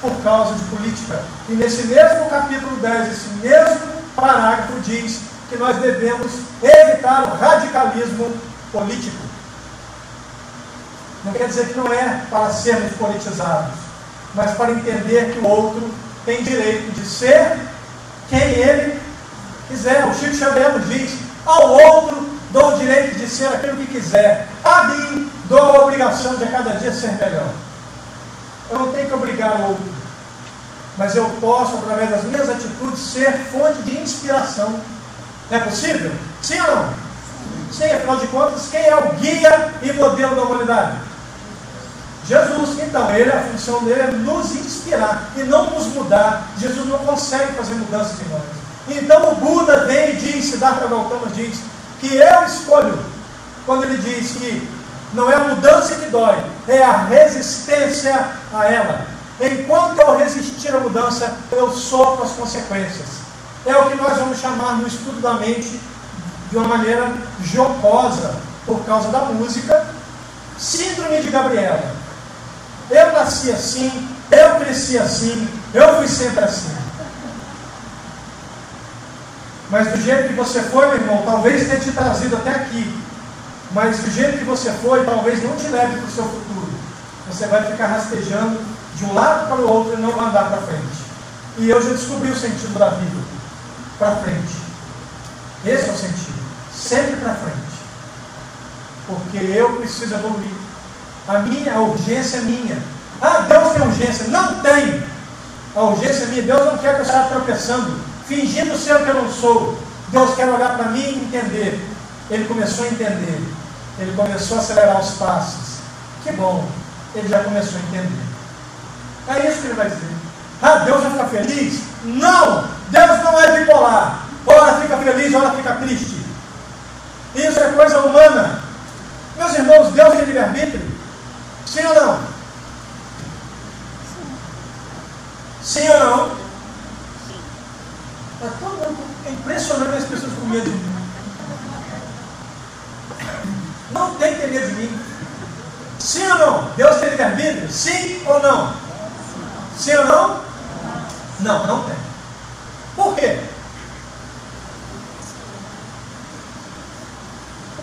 por causa de política. E nesse mesmo capítulo 10, esse mesmo parágrafo diz que nós devemos evitar o radicalismo político. Não quer dizer que não é para sermos politizados, mas para entender que o outro tem direito de ser quem ele quiser. O Chico Xavier diz: ao outro dou o direito de ser aquilo que quiser, a mim dou a obrigação de a cada dia ser melhor. Eu não tenho que obrigar o outro mas eu posso, através das minhas atitudes, ser fonte de inspiração. É possível? Sim ou não? Sim, afinal de contas, quem é o guia e modelo da humanidade? Jesus, então, ele, a função dele é nos inspirar e não nos mudar. Jesus não consegue fazer mudanças em nós. Então o Buda vem e diz, Siddhartha Gautama diz, que eu escolho, quando ele diz que não é a mudança que dói, é a resistência a ela. Enquanto eu resistir à mudança, eu sofro as consequências. É o que nós vamos chamar no estudo da mente de uma maneira jocosa, por causa da música, Síndrome de Gabriela. Eu nasci assim, eu cresci assim, eu fui sempre assim. Mas do jeito que você foi, meu irmão, talvez tenha te trazido até aqui. Mas do jeito que você foi, talvez não te leve para o seu futuro. Você vai ficar rastejando de um lado para o outro e não vai andar para frente. E eu já descobri o sentido da vida. Para frente. Esse é o sentido. Sempre para frente. Porque eu preciso evoluir. A minha a urgência é minha. Ah, Deus tem urgência. Não tem. A urgência é minha. Deus não quer que eu saia tropeçando, fingindo ser o que eu não sou. Deus quer olhar para mim e entender. Ele começou a entender. Ele começou a acelerar os passos. Que bom. Ele já começou a entender. É isso que ele vai dizer. Ah, Deus vai ficar feliz? Não! Deus não é bipolar. Ora fica feliz, ora fica triste. Isso é coisa humana. Meus irmãos, Deus é livre-arbítrio? Sim ou não? Sim ou não? É, é impressionante as pessoas com medo de mim. Não tem que ter medo de mim. Sim ou não? Deus tem livre-arbítrio? Sim ou não? Sim ou não? Não, não tem. Por quê?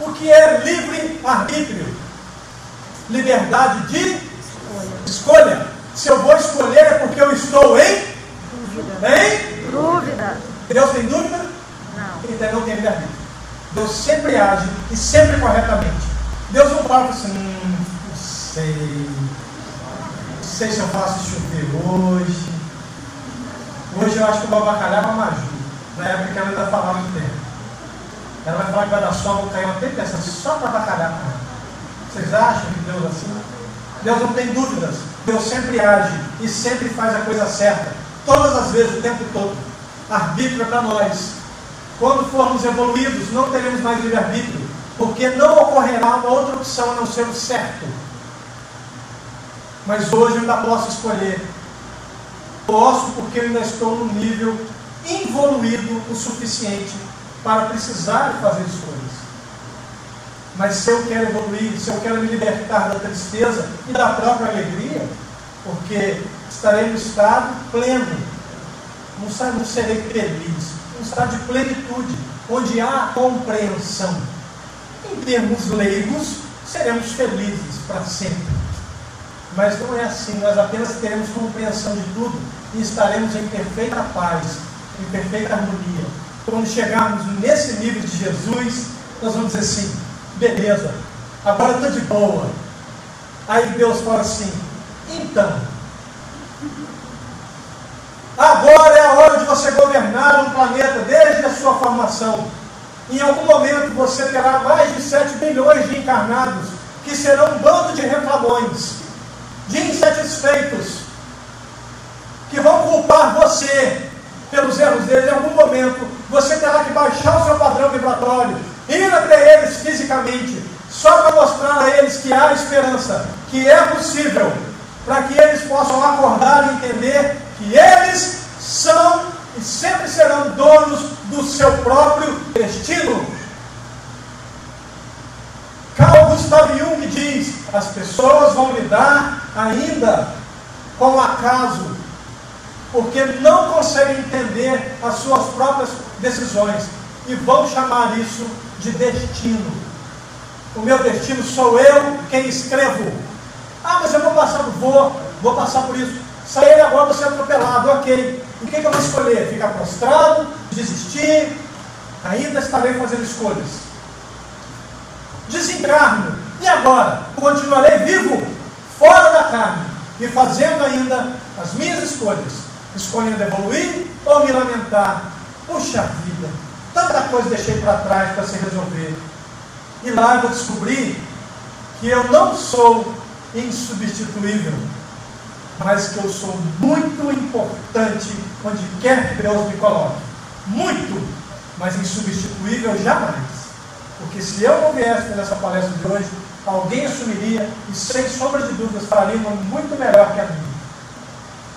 O que é livre-arbítrio? Liberdade de escolha. Se eu vou escolher é porque eu estou em Dúvida. Em? Dúvida. Deus tem dúvida? Não. Então não tem livre-arbítrio. Deus sempre age e sempre corretamente. Deus não fala assim, hum, não sei, não sei se eu faço chover hoje. Hoje eu acho que eu vou bacalhar para Maju. Na época que ela ainda falava do tempo. Ela vai falar que vai dar sol, vou cair uma tempestade só para bacalhar com ela. Vocês acham que Deus é assim? Deus não tem dúvidas. Deus sempre age e sempre faz a coisa certa. Todas as vezes, o tempo todo. Arbítrio é para nós. Quando formos evoluídos, não teremos mais livre-arbítrio. Porque não ocorrerá uma outra opção a não ser o certo. Mas hoje eu ainda posso escolher. Posso porque eu ainda estou num nível involuído o suficiente para precisar fazer escolhas. Mas se eu quero evoluir, se eu quero me libertar da tristeza e da própria alegria, porque estarei no estado pleno, não, serei feliz, um estado de plenitude, onde há compreensão. Em termos leigos, seremos felizes para sempre. Mas não é assim, nós apenas teremos compreensão de tudo e estaremos em perfeita paz, em perfeita harmonia. Quando chegarmos nesse nível de Jesus, nós vamos dizer assim: beleza, agora estou de boa. Aí Deus fala assim: então, agora é a hora de você governar um planeta desde a sua formação. Em algum momento você terá mais de 7 bilhões de encarnados que serão um bando de reclamões, de insatisfeitos, que vão culpar você pelos erros deles. Em algum momento você terá que baixar o seu padrão vibratório, ir até eles fisicamente, só para mostrar a eles que há esperança, que é possível, para que eles possam acordar e entender que eles são sempre serão donos do seu próprio destino. Carl Gustav Jung diz: as pessoas vão lidar ainda com o acaso, porque não conseguem entender as suas próprias decisões e vão chamar isso de destino. O meu destino sou eu quem escrevo. Ah, mas eu vou passar, vou, vou passar por isso. Sair agora, vou ser atropelado, ok. O que, que eu vou escolher? Ficar prostrado, desistir? Ainda estarei fazendo escolhas. Desencarno. E agora? Continuarei vivo, fora da carne, e fazendo ainda as minhas escolhas. Escolhendo evoluir ou me lamentar. Puxa vida, tanta coisa deixei para trás para se resolver. E lá eu vou descobrir que eu não sou insubstituível, mas que eu sou muito importante onde quer que Deus me coloque. Muito, mas insubstituível jamais. Porque se eu não viesse nessa palestra de hoje, alguém assumiria e sem sombra de dúvidas faria uma muito melhor que a minha.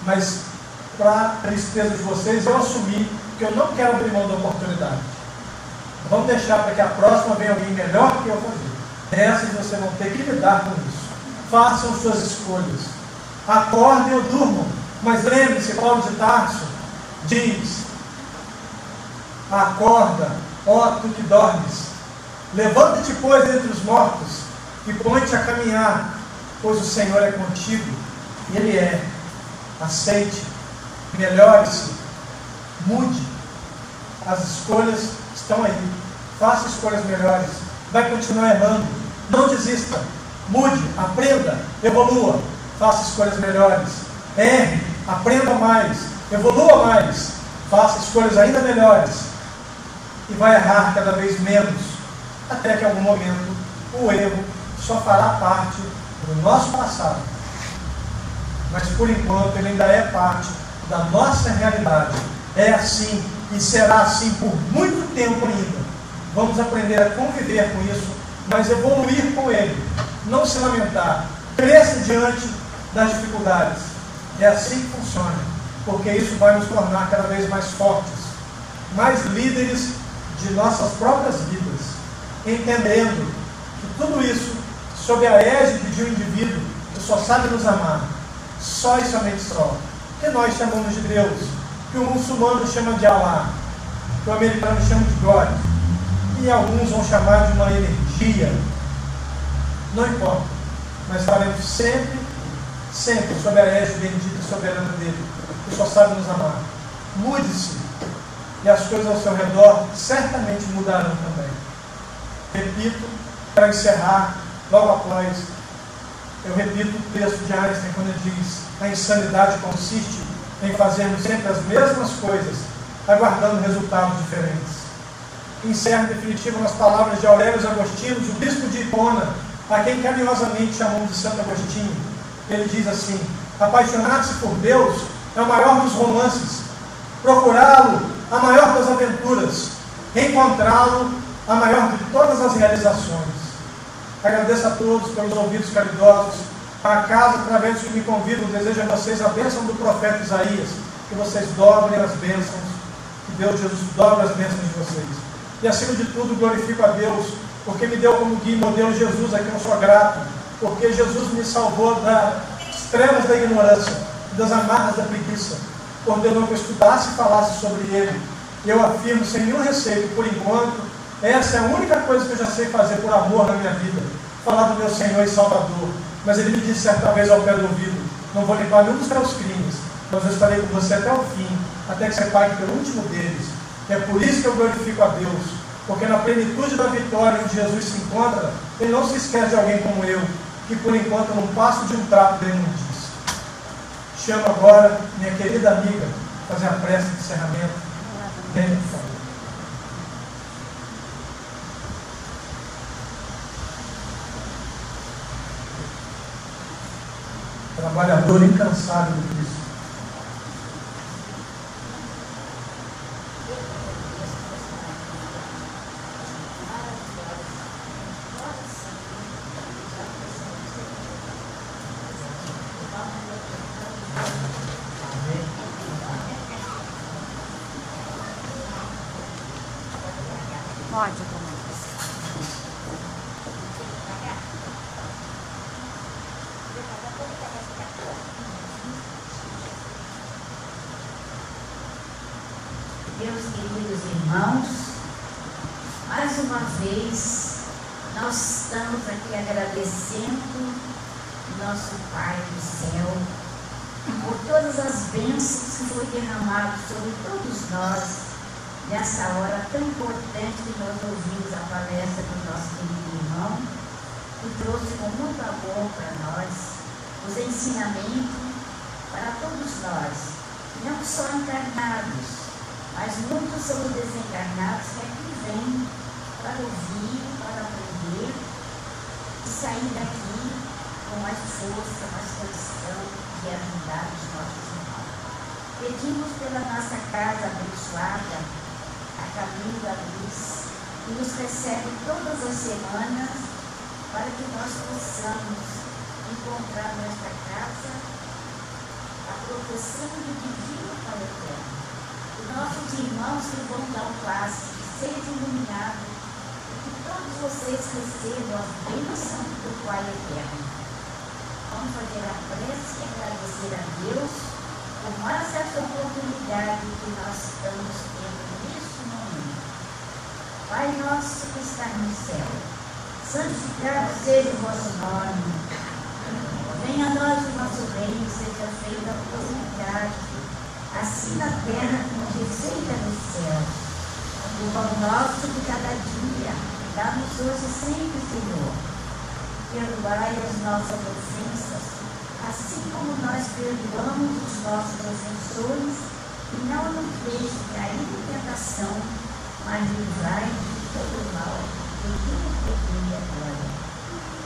Mas, para a tristeza de vocês, eu assumi que eu não quero abrir mão da oportunidade. Vamos deixar para que a próxima venha alguém melhor que eu fazer. Dessas vocês vão ter que lidar com isso. Façam suas escolhas. Acordem ou durmam. Mas lembre-se, Paulo de Tarso diz: Acorda, ó tu que dormes, Levanta-te, pois, entre os mortos e põe-te a caminhar, pois o Senhor é contigo. Ele é. Aceite, melhore-se, mude. As escolhas estão aí. Faça escolhas melhores. Vai continuar errando. Não desista. Mude, aprenda, evolua. Faça escolhas melhores. Erre, aprenda mais, evolua mais. Faça escolhas ainda melhores. E vai errar cada vez menos. Até que em algum momento o erro só fará parte do nosso passado. Mas por enquanto ele ainda é parte da nossa realidade. É assim e será assim por muito tempo ainda. Vamos aprender a conviver com isso, mas evoluir com ele. Não se lamentar. Cresça diante das dificuldades. É assim que funciona, porque isso vai nos tornar cada vez mais fortes, mais líderes de nossas próprias vidas, entendendo que tudo isso sob a égide de um indivíduo que só sabe nos amar, só e somente só, que nós chamamos de Deus, que o muçulmano chama de Allah, que o americano chama de God, e alguns vão chamar de uma energia, não importa, mas estaremos sempre, sempre sob a égide bendita e soberana dele, que só sabe nos amar. Mude-se, e as coisas ao seu redor certamente mudarão também. Repito, para encerrar, logo após, eu repito o texto de Einstein quando ele diz: a insanidade consiste em fazermos sempre as mesmas coisas, aguardando resultados diferentes. Encerro definitivo nas palavras de Aurélio Agostinho, o bispo de Hipona, a quem carinhosamente chamamos de Santo Agostinho. Ele diz assim: apaixonar-se por Deus é o maior dos romances, procurá-lo, a maior das aventuras, encontrá-lo, a maior de todas as realizações. Agradeço a todos pelos ouvidos caridosos. Para casa, através dos que me convidam, desejo a vocês a bênção do profeta Isaías. Que vocês dobrem as bênçãos. Que Deus Jesus dobre as bênçãos de vocês. E acima de tudo, glorifico a Deus, porque me deu como guia modelo Jesus, a quem eu sou grato. Porque Jesus me salvou das trevas da ignorância, das amarras da preguiça. Ordenou que eu estudasse e falasse sobre ele. Eu afirmo sem nenhum receio, por enquanto, essa é a única coisa que eu já sei fazer por amor na minha vida. Falar do meu Senhor e Salvador. Mas ele me disse certa vez ao pé do ouvido: Não vou limpar nenhum dos teus crimes, mas eu estarei com você até o fim, até que você pague pelo último deles. É por isso que eu glorifico a Deus. Porque na plenitude da vitória onde Jesus se encontra, ele não se esquece de alguém como eu, que por enquanto não passo de um trapo de imundícia. Chamo agora minha querida amiga fazer a prece de encerramento. Venha, por favor. trabalhador incansável do Cristo. Pode, comer. Meus queridos irmãos, mais uma vez nós estamos aqui agradecendo nosso Pai do céu por todas as bênçãos que foi derramado sobre todos nós nessa hora tão importante que nós ouvimos a palestra do nosso querido irmão, que trouxe com muito amor para nós os ensinamentos para todos nós, não só encarnados, mas muitos são os desencarnados que aqui vêm para ouvir, para aprender e sair daqui com mais força, mais condição de ajudar os nossos irmãos. Pedimos pela nossa casa abençoada caminho da luz, e nos recebe todas as semanas para que nós possamos encontrar nesta casa a proteção do divino para o eterno. Os nossos irmãos que vão dar o que seja iluminado, e que todos vocês recebam a bênção do Pai Eterno. Vamos fazer a prece e agradecer a Deus por mais essa oportunidade que nós estamos tendo Pai nosso que está no céu, santificado seja o vosso nome. Venha a nós o nosso reino, seja feita a vossa vontade, assim na terra como que feita no céu. O pão nosso de cada dia, dá-nos hoje sempre, Senhor. Perdoai as nossas ofensas, assim como nós perdoamos os nossos ofensores, e não nos deixe cair em tentação, mas livrai de todo mal, poder e glória.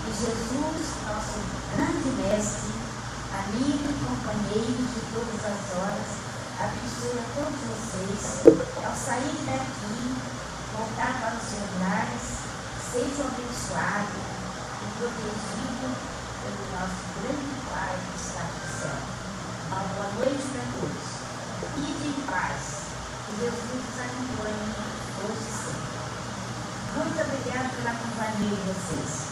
E Jesus, nosso grande mestre, amigo e companheiro de todas as horas, abençoe a todos vocês, ao sair daqui, voltar para os seus lares, sejam abençoados e protegidos pelo nosso grande Pai que está no céu. Uma boa noite para todos. Ide em paz. Que Jesus nos acompanhe Muito obrigada pela companhia de vocês.